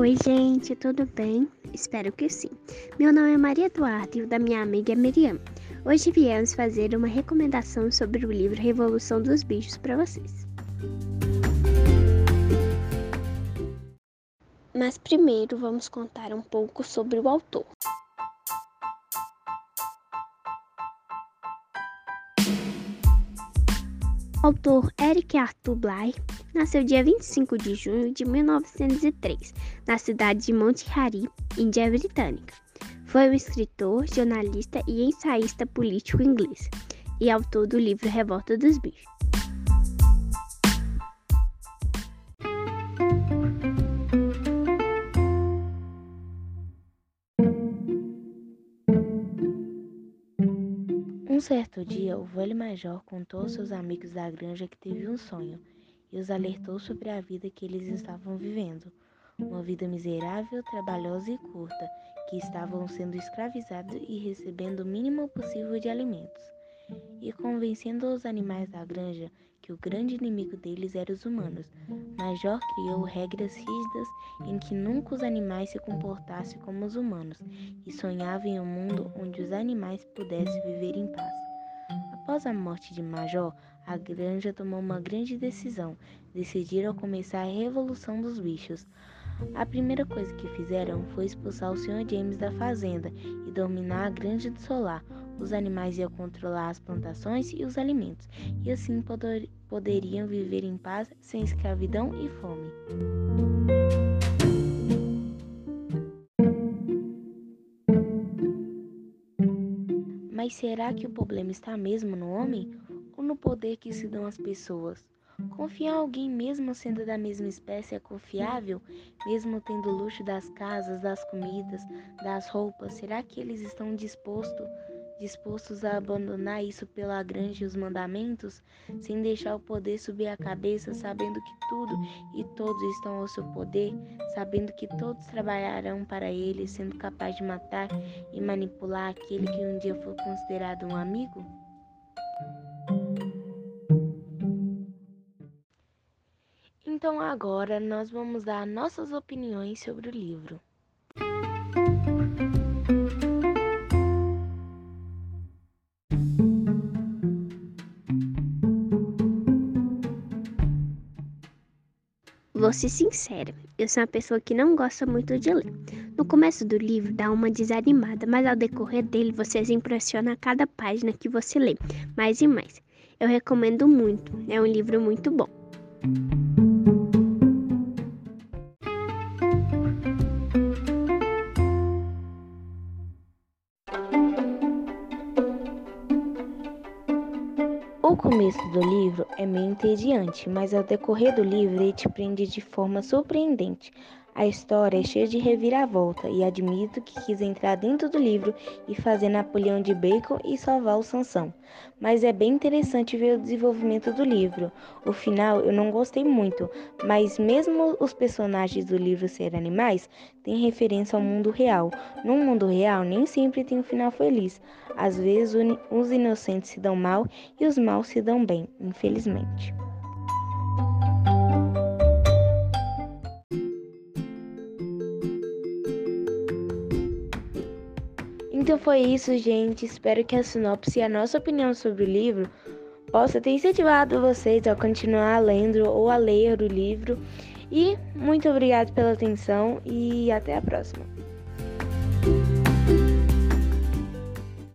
Oi, gente, tudo bem? Espero que sim. Meu nome é Maria Eduarda e o da minha amiga é Miriam. Hoje viemos fazer uma recomendação sobre o livro Revolução dos Bichos para vocês. Mas primeiro vamos contar um pouco sobre o autor. O autor Eric Arthur Bly nasceu dia 25 de junho de 1903, na cidade de Monte Harry, Índia Britânica. Foi um escritor, jornalista e ensaísta político inglês, e autor do livro Revolta dos Bichos. Um certo dia, o velho major contou aos seus amigos da granja que teve um sonho e os alertou sobre a vida que eles estavam vivendo. Uma vida miserável, trabalhosa e curta, que estavam sendo escravizados e recebendo o mínimo possível de alimentos. E convencendo os animais da granja que o grande inimigo deles eram os humanos, Major criou regras rígidas em que nunca os animais se comportassem como os humanos e sonhava em um mundo onde os animais pudessem viver em paz. Após a morte de Major, a granja tomou uma grande decisão. Decidiram começar a revolução dos bichos. A primeira coisa que fizeram foi expulsar o Sr. James da fazenda e dominar a granja do solar. Os animais iam controlar as plantações e os alimentos, e assim poder, poderiam viver em paz sem escravidão e fome. Mas será que o problema está mesmo no homem ou no poder que se dão às pessoas? Confiar alguém, mesmo sendo da mesma espécie, é confiável? Mesmo tendo luxo das casas, das comidas, das roupas, será que eles estão dispostos dispostos a abandonar isso pela grande e os mandamentos, sem deixar o poder subir a cabeça, sabendo que tudo e todos estão ao seu poder, sabendo que todos trabalharão para ele, sendo capaz de matar e manipular aquele que um dia foi considerado um amigo? Então agora nós vamos dar nossas opiniões sobre o livro. Vou ser sincera, eu sou uma pessoa que não gosta muito de ler. No começo do livro dá uma desanimada, mas ao decorrer dele você se impressiona a cada página que você lê, mais e mais. Eu recomendo muito, é um livro muito bom. O começo do livro é meio entediante, mas ao decorrer do livro ele te prende de forma surpreendente. A história é cheia de reviravolta e admito que quis entrar dentro do livro e fazer Napoleão de Bacon e salvar o Sansão. Mas é bem interessante ver o desenvolvimento do livro. O final eu não gostei muito, mas mesmo os personagens do livro serem animais, tem referência ao mundo real. No mundo real nem sempre tem um final feliz. Às vezes os inocentes se dão mal e os maus se dão bem, infelizmente. Então foi isso, gente. Espero que a sinopse e a nossa opinião sobre o livro possa ter incentivado vocês a continuar lendo ou a ler o livro. E muito obrigado pela atenção e até a próxima.